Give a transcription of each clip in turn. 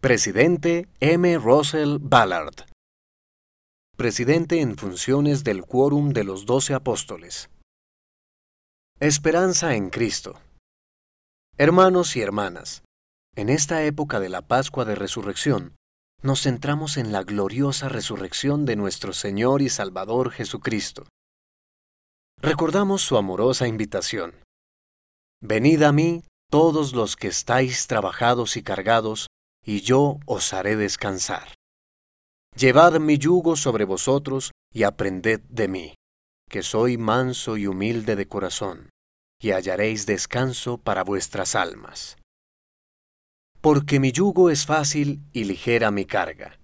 Presidente M. Russell Ballard. Presidente en funciones del Quórum de los Doce Apóstoles. Esperanza en Cristo. Hermanos y hermanas, en esta época de la Pascua de Resurrección, nos centramos en la gloriosa resurrección de nuestro Señor y Salvador Jesucristo. Recordamos su amorosa invitación. Venid a mí todos los que estáis trabajados y cargados, y yo os haré descansar. Llevad mi yugo sobre vosotros y aprended de mí, que soy manso y humilde de corazón, y hallaréis descanso para vuestras almas. Porque mi yugo es fácil y ligera mi carga.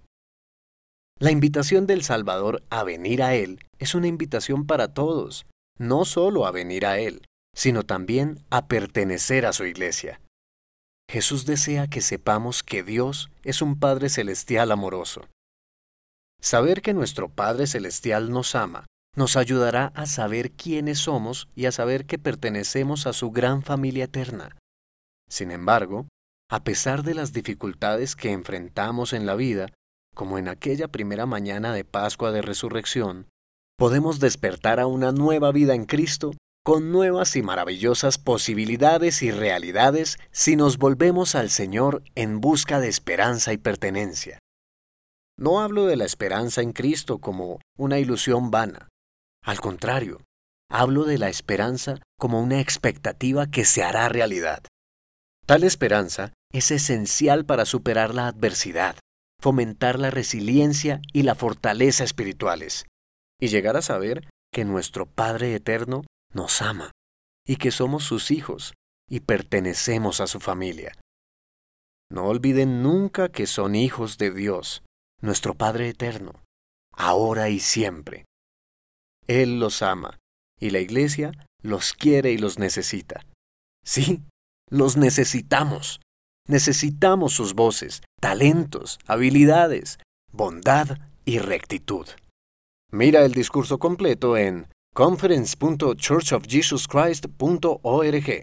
La invitación del Salvador a venir a Él es una invitación para todos, no solo a venir a Él, sino también a pertenecer a su iglesia. Jesús desea que sepamos que Dios es un Padre Celestial amoroso. Saber que nuestro Padre Celestial nos ama nos ayudará a saber quiénes somos y a saber que pertenecemos a su gran familia eterna. Sin embargo, a pesar de las dificultades que enfrentamos en la vida, como en aquella primera mañana de Pascua de Resurrección, podemos despertar a una nueva vida en Cristo con nuevas y maravillosas posibilidades y realidades si nos volvemos al Señor en busca de esperanza y pertenencia. No hablo de la esperanza en Cristo como una ilusión vana. Al contrario, hablo de la esperanza como una expectativa que se hará realidad. Tal esperanza es esencial para superar la adversidad, fomentar la resiliencia y la fortaleza espirituales, y llegar a saber que nuestro Padre Eterno nos ama y que somos sus hijos y pertenecemos a su familia. No olviden nunca que son hijos de Dios, nuestro Padre Eterno, ahora y siempre. Él los ama y la Iglesia los quiere y los necesita. Sí, los necesitamos. Necesitamos sus voces, talentos, habilidades, bondad y rectitud. Mira el discurso completo en conference.churchofjesuschrist.org.